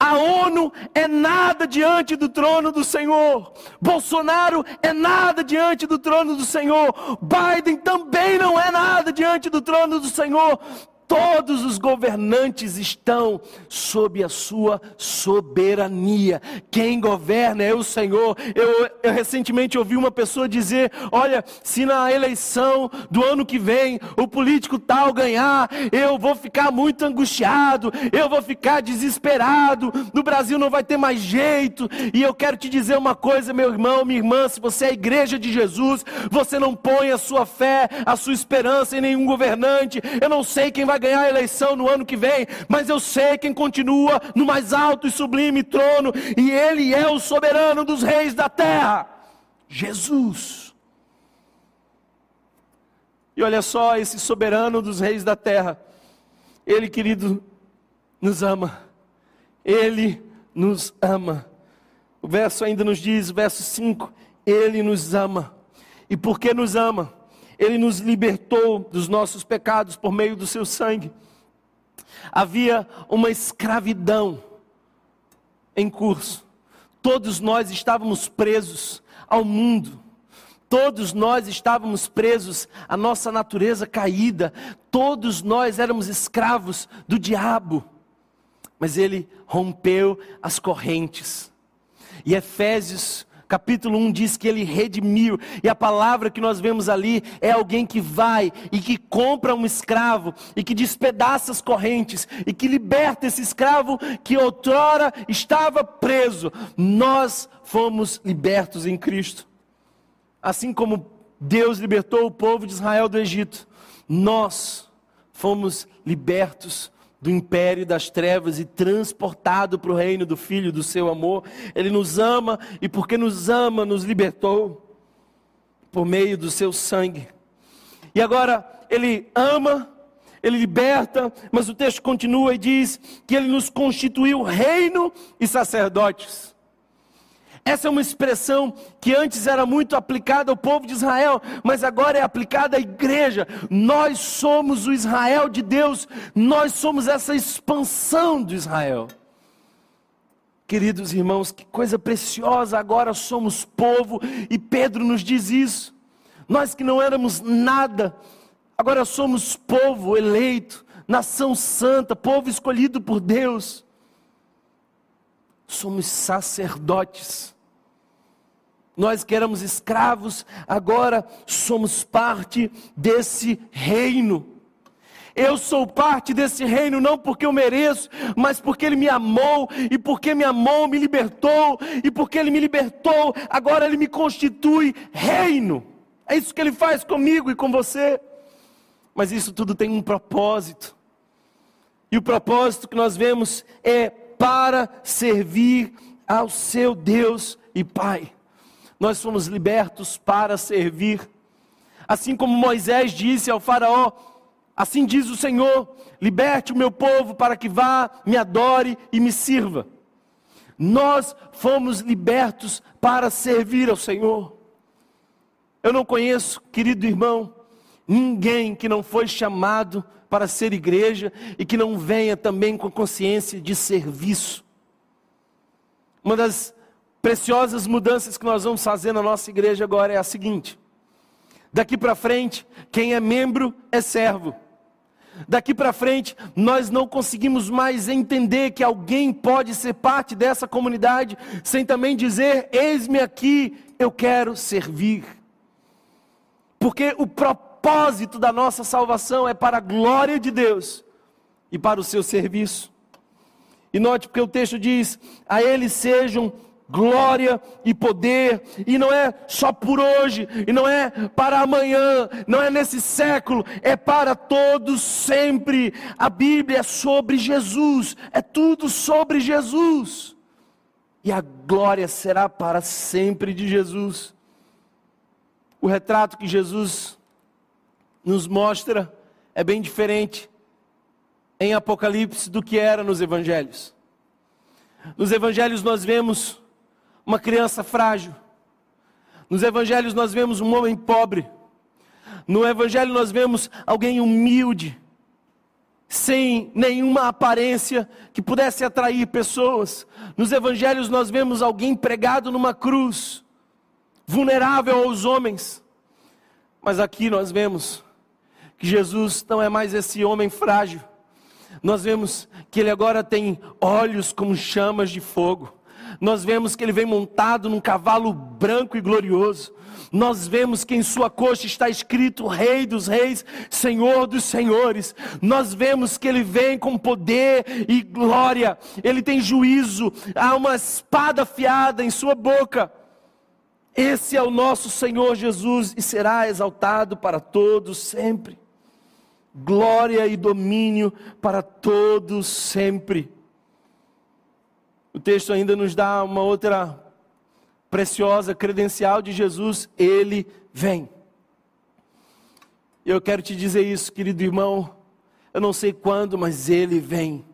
a ONU é nada diante do trono do Senhor. Bolsonaro é nada diante do trono do Senhor. Biden também não é nada diante do trono do Senhor. Todos os governantes estão sob a sua soberania. Quem governa é o Senhor. Eu, eu, recentemente ouvi uma pessoa dizer: Olha, se na eleição do ano que vem o político tal ganhar, eu vou ficar muito angustiado, eu vou ficar desesperado. No Brasil não vai ter mais jeito. E eu quero te dizer uma coisa, meu irmão, minha irmã: se você é a igreja de Jesus, você não põe a sua fé, a sua esperança em nenhum governante. Eu não sei quem vai ganhar a eleição no ano que vem, mas eu sei quem continua no mais alto e sublime trono, e Ele é o soberano dos reis da terra, Jesus. E olha só, esse soberano dos reis da terra, Ele, querido, nos ama, Ele nos ama. O verso ainda nos diz, verso 5, Ele nos ama. E por que nos ama? Ele nos libertou dos nossos pecados por meio do seu sangue. Havia uma escravidão em curso. Todos nós estávamos presos ao mundo. Todos nós estávamos presos à nossa natureza caída. Todos nós éramos escravos do diabo. Mas ele rompeu as correntes. E Efésios capítulo 1 diz que ele redimiu, e a palavra que nós vemos ali é alguém que vai e que compra um escravo, e que despedaça as correntes, e que liberta esse escravo que outrora estava preso. Nós fomos libertos em Cristo. Assim como Deus libertou o povo de Israel do Egito, nós fomos libertos do império das trevas e transportado para o reino do Filho do seu amor. Ele nos ama e, porque nos ama, nos libertou por meio do seu sangue. E agora, Ele ama, Ele liberta, mas o texto continua e diz que Ele nos constituiu reino e sacerdotes. Essa é uma expressão que antes era muito aplicada ao povo de Israel, mas agora é aplicada à igreja. Nós somos o Israel de Deus, nós somos essa expansão do Israel. Queridos irmãos, que coisa preciosa, agora somos povo, e Pedro nos diz isso. Nós que não éramos nada, agora somos povo eleito, nação santa, povo escolhido por Deus. Somos sacerdotes nós que éramos escravos, agora somos parte desse reino. Eu sou parte desse reino não porque eu mereço, mas porque Ele me amou, e porque me amou, me libertou, e porque Ele me libertou, agora Ele me constitui reino. É isso que Ele faz comigo e com você. Mas isso tudo tem um propósito, e o propósito que nós vemos é para servir ao seu Deus e Pai nós fomos libertos para servir. Assim como Moisés disse ao Faraó: Assim diz o Senhor: liberte o meu povo para que vá, me adore e me sirva. Nós fomos libertos para servir ao Senhor. Eu não conheço, querido irmão, ninguém que não foi chamado para ser igreja e que não venha também com consciência de serviço. Uma das preciosas mudanças que nós vamos fazer na nossa igreja agora é a seguinte: daqui para frente, quem é membro é servo. Daqui para frente, nós não conseguimos mais entender que alguém pode ser parte dessa comunidade sem também dizer: Eis-me aqui, eu quero servir. Porque o propósito da nossa salvação é para a glória de Deus e para o seu serviço. E note porque o texto diz: A Ele sejam glória e poder, e não é só por hoje, e não é para amanhã, não é nesse século, é para todos sempre. A Bíblia é sobre Jesus, é tudo sobre Jesus, e a glória será para sempre de Jesus. O retrato que Jesus nos mostra é bem diferente em Apocalipse do que era nos evangelhos. Nos evangelhos nós vemos uma criança frágil. Nos evangelhos nós vemos um homem pobre. No evangelho nós vemos alguém humilde, sem nenhuma aparência que pudesse atrair pessoas. Nos evangelhos nós vemos alguém pregado numa cruz, vulnerável aos homens. Mas aqui nós vemos que Jesus não é mais esse homem frágil. Nós vemos que ele agora tem olhos como chamas de fogo nós vemos que ele vem montado num cavalo branco e glorioso. Nós vemos que em sua coxa está escrito Rei dos Reis, Senhor dos Senhores. Nós vemos que ele vem com poder e glória. Ele tem juízo, há uma espada afiada em sua boca. Esse é o nosso Senhor Jesus e será exaltado para todos sempre. Glória e domínio para todos sempre. O texto ainda nos dá uma outra preciosa credencial de Jesus: Ele vem. Eu quero te dizer isso, querido irmão. Eu não sei quando, mas Ele vem.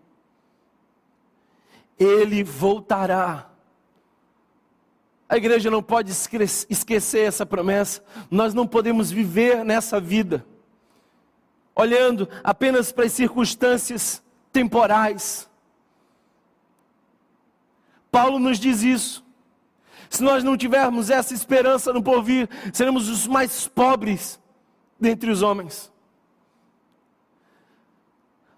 Ele voltará. A igreja não pode esquecer essa promessa. Nós não podemos viver nessa vida olhando apenas para as circunstâncias temporais. Paulo nos diz isso. Se nós não tivermos essa esperança no porvir, seremos os mais pobres dentre os homens.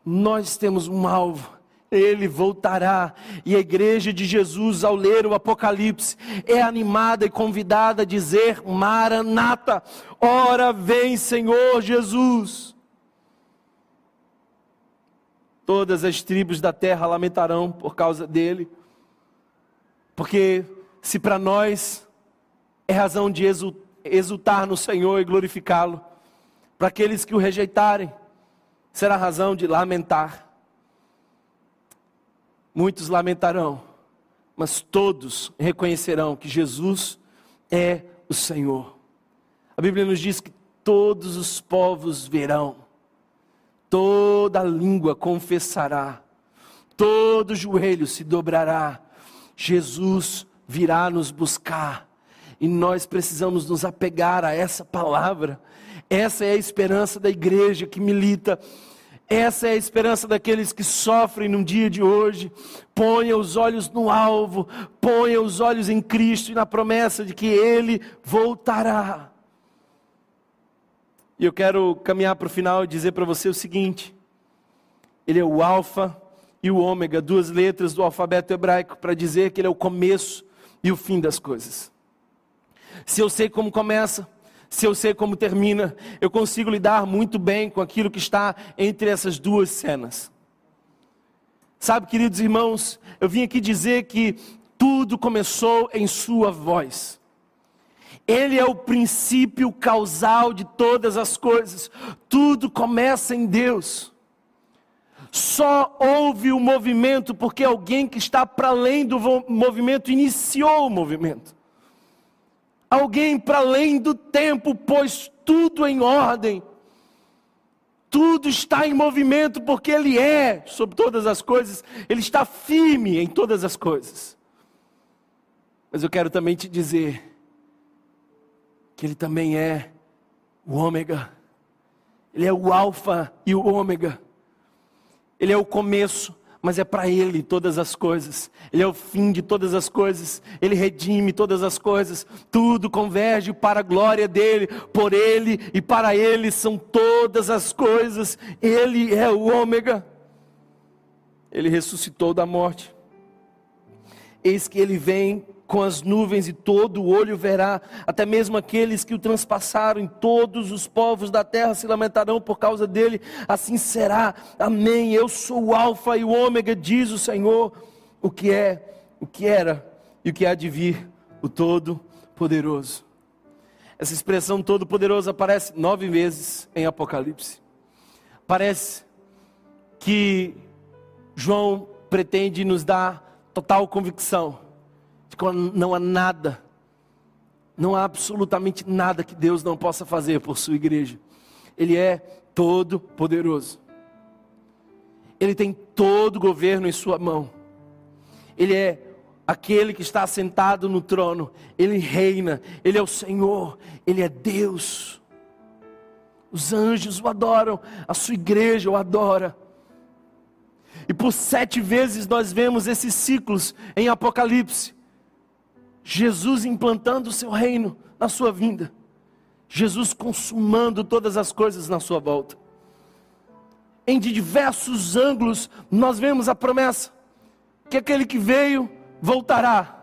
Nós temos um alvo, ele voltará. E a igreja de Jesus, ao ler o Apocalipse, é animada e convidada a dizer: Maranata, ora vem, Senhor Jesus. Todas as tribos da terra lamentarão por causa dele. Porque se para nós é razão de exultar no Senhor e glorificá-lo, para aqueles que o rejeitarem, será razão de lamentar. Muitos lamentarão, mas todos reconhecerão que Jesus é o Senhor. A Bíblia nos diz que todos os povos verão, toda língua confessará, todo joelho se dobrará Jesus virá nos buscar. E nós precisamos nos apegar a essa palavra. Essa é a esperança da igreja que milita. Essa é a esperança daqueles que sofrem no dia de hoje. Ponha os olhos no alvo, ponha os olhos em Cristo e na promessa de que Ele voltará. E eu quero caminhar para o final e dizer para você o seguinte: Ele é o Alfa e o ômega, duas letras do alfabeto hebraico, para dizer que ele é o começo e o fim das coisas. Se eu sei como começa, se eu sei como termina, eu consigo lidar muito bem com aquilo que está entre essas duas cenas. Sabe, queridos irmãos, eu vim aqui dizer que tudo começou em Sua voz. Ele é o princípio causal de todas as coisas, tudo começa em Deus. Só houve o movimento porque alguém que está para além do movimento iniciou o movimento. Alguém para além do tempo pôs tudo em ordem. Tudo está em movimento porque Ele é sobre todas as coisas, Ele está firme em todas as coisas. Mas eu quero também te dizer que Ele também é o Ômega, Ele é o Alfa e o Ômega, Ele é o começo, mas é para Ele todas as coisas, Ele é o fim de todas as coisas, Ele redime todas as coisas, tudo converge para a glória dEle, por Ele e para Ele são todas as coisas, Ele é o Ômega, Ele ressuscitou da morte, eis que Ele vem com as nuvens e todo o olho verá, até mesmo aqueles que o transpassaram, em todos os povos da terra se lamentarão por causa dele, assim será, amém. Eu sou o Alfa e o Ômega, diz o Senhor, o que é, o que era e o que há de vir, o Todo-Poderoso. Essa expressão Todo-Poderoso aparece nove vezes em Apocalipse. Parece que João pretende nos dar total convicção não há nada, não há absolutamente nada que Deus não possa fazer por sua igreja. Ele é todo poderoso. Ele tem todo o governo em sua mão. Ele é aquele que está sentado no trono. Ele reina, ele é o Senhor, ele é Deus. Os anjos o adoram, a sua igreja o adora. E por sete vezes nós vemos esses ciclos em Apocalipse. Jesus implantando o seu reino na sua vinda, Jesus consumando todas as coisas na sua volta. Em diversos ângulos nós vemos a promessa que aquele que veio voltará.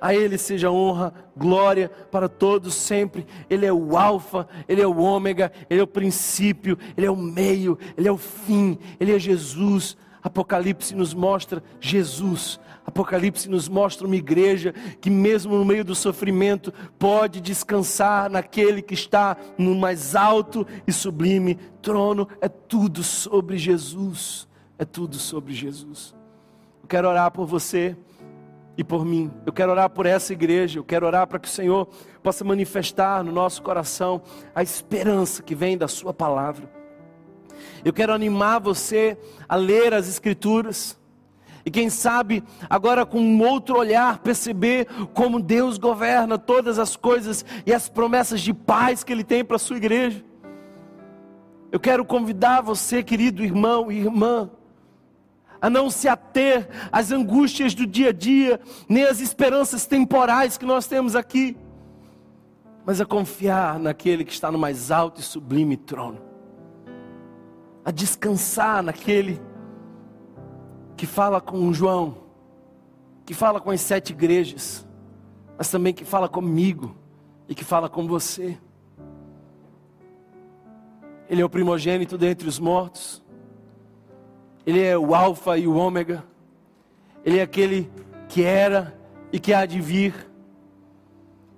A Ele seja honra, glória para todos sempre. Ele é o Alfa, Ele é o Ômega, Ele é o princípio, Ele é o meio, Ele é o fim, Ele é Jesus. Apocalipse nos mostra Jesus, Apocalipse nos mostra uma igreja que, mesmo no meio do sofrimento, pode descansar naquele que está no mais alto e sublime trono. É tudo sobre Jesus. É tudo sobre Jesus. Eu quero orar por você e por mim. Eu quero orar por essa igreja. Eu quero orar para que o Senhor possa manifestar no nosso coração a esperança que vem da Sua palavra. Eu quero animar você a ler as Escrituras e quem sabe, agora com um outro olhar, perceber como Deus governa todas as coisas e as promessas de paz que Ele tem para a sua igreja. Eu quero convidar você, querido irmão e irmã, a não se ater às angústias do dia a dia, nem às esperanças temporais que nós temos aqui, mas a confiar naquele que está no mais alto e sublime trono, a descansar naquele que fala com João, que fala com as sete igrejas, mas também que fala comigo e que fala com você. Ele é o primogênito dentre os mortos, Ele é o Alfa e o Ômega, Ele é aquele que era e que há de vir,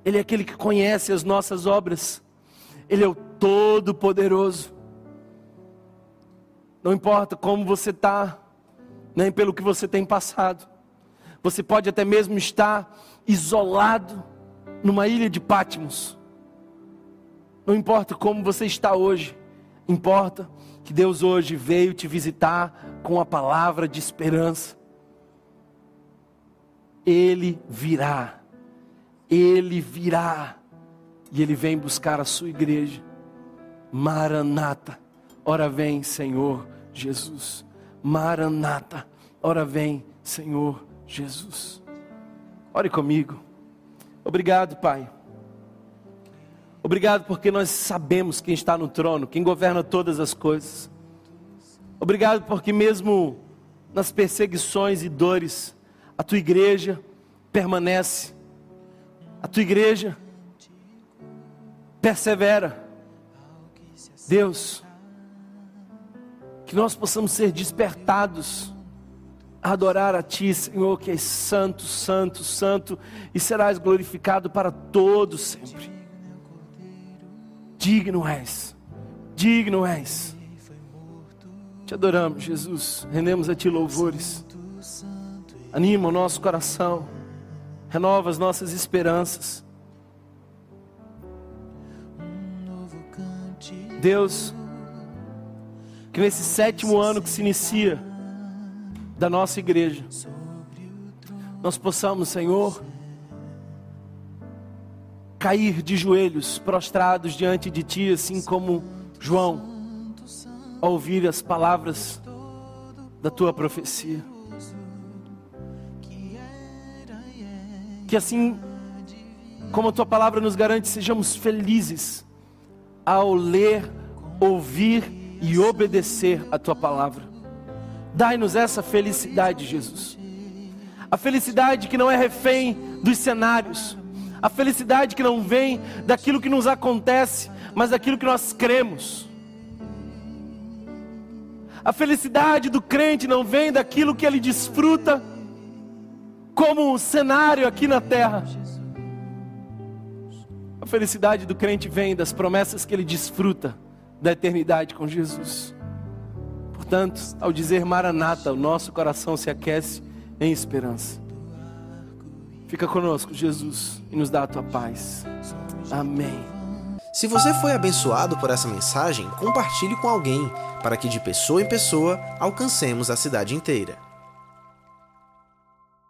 Ele é aquele que conhece as nossas obras, Ele é o Todo-Poderoso. Não importa como você está, nem pelo que você tem passado. Você pode até mesmo estar isolado numa ilha de Patmos. Não importa como você está hoje, importa que Deus hoje veio te visitar com a palavra de esperança. Ele virá, ele virá, e ele vem buscar a sua igreja. Maranata, ora vem, Senhor Jesus. Maranata. Ora vem, Senhor Jesus. Ore comigo. Obrigado, Pai. Obrigado porque nós sabemos quem está no trono, quem governa todas as coisas. Obrigado porque mesmo nas perseguições e dores, a tua igreja permanece. A tua igreja persevera. Deus, que nós possamos ser despertados a adorar a Ti, Senhor, que és santo, santo, santo, e serás glorificado para todos sempre. Digno és, digno és. Te adoramos, Jesus, rendemos a Ti louvores. Anima o nosso coração, renova as nossas esperanças. Deus, Que nesse sétimo ano que se inicia da nossa igreja, nós possamos, Senhor, cair de joelhos, prostrados diante de Ti, assim como João, ao ouvir as palavras da Tua profecia. Que assim como a Tua palavra nos garante, sejamos felizes ao ler, ouvir e obedecer a Tua palavra. Dai-nos essa felicidade, Jesus. A felicidade que não é refém dos cenários, a felicidade que não vem daquilo que nos acontece, mas daquilo que nós cremos. A felicidade do crente não vem daquilo que ele desfruta como um cenário aqui na terra. A felicidade do crente vem das promessas que ele desfruta da eternidade com Jesus. Portanto, ao dizer Maranata, o nosso coração se aquece em esperança. Fica conosco, Jesus, e nos dá a tua paz. Amém. Se você foi abençoado por essa mensagem, compartilhe com alguém, para que de pessoa em pessoa alcancemos a cidade inteira.